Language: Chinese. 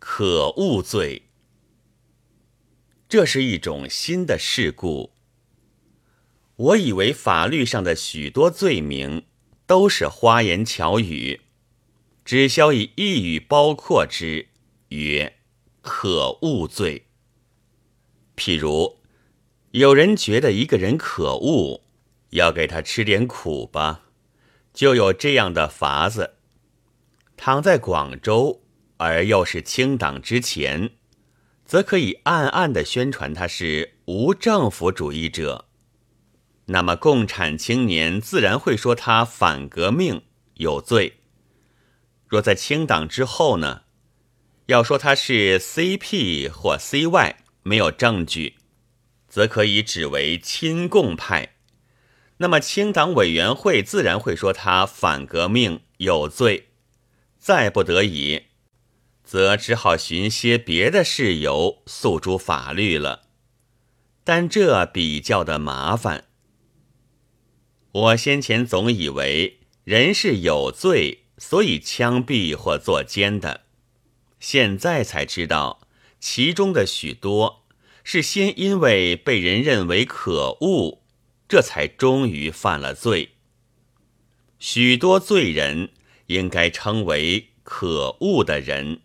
可恶罪。这是一种新的事故。我以为法律上的许多罪名都是花言巧语，只消以一语包括之，曰可恶罪。譬如，有人觉得一个人可恶，要给他吃点苦吧，就有这样的法子。躺在广州，而又是清党之前，则可以暗暗的宣传他是无政府主义者。那么，共产青年自然会说他反革命有罪。若在清党之后呢？要说他是 CP 或 CY，没有证据，则可以指为亲共派。那么，清党委员会自然会说他反革命有罪。再不得已，则只好寻些别的事由诉诸法律了。但这比较的麻烦。我先前总以为人是有罪，所以枪毙或坐监的，现在才知道其中的许多是先因为被人认为可恶，这才终于犯了罪。许多罪人应该称为可恶的人。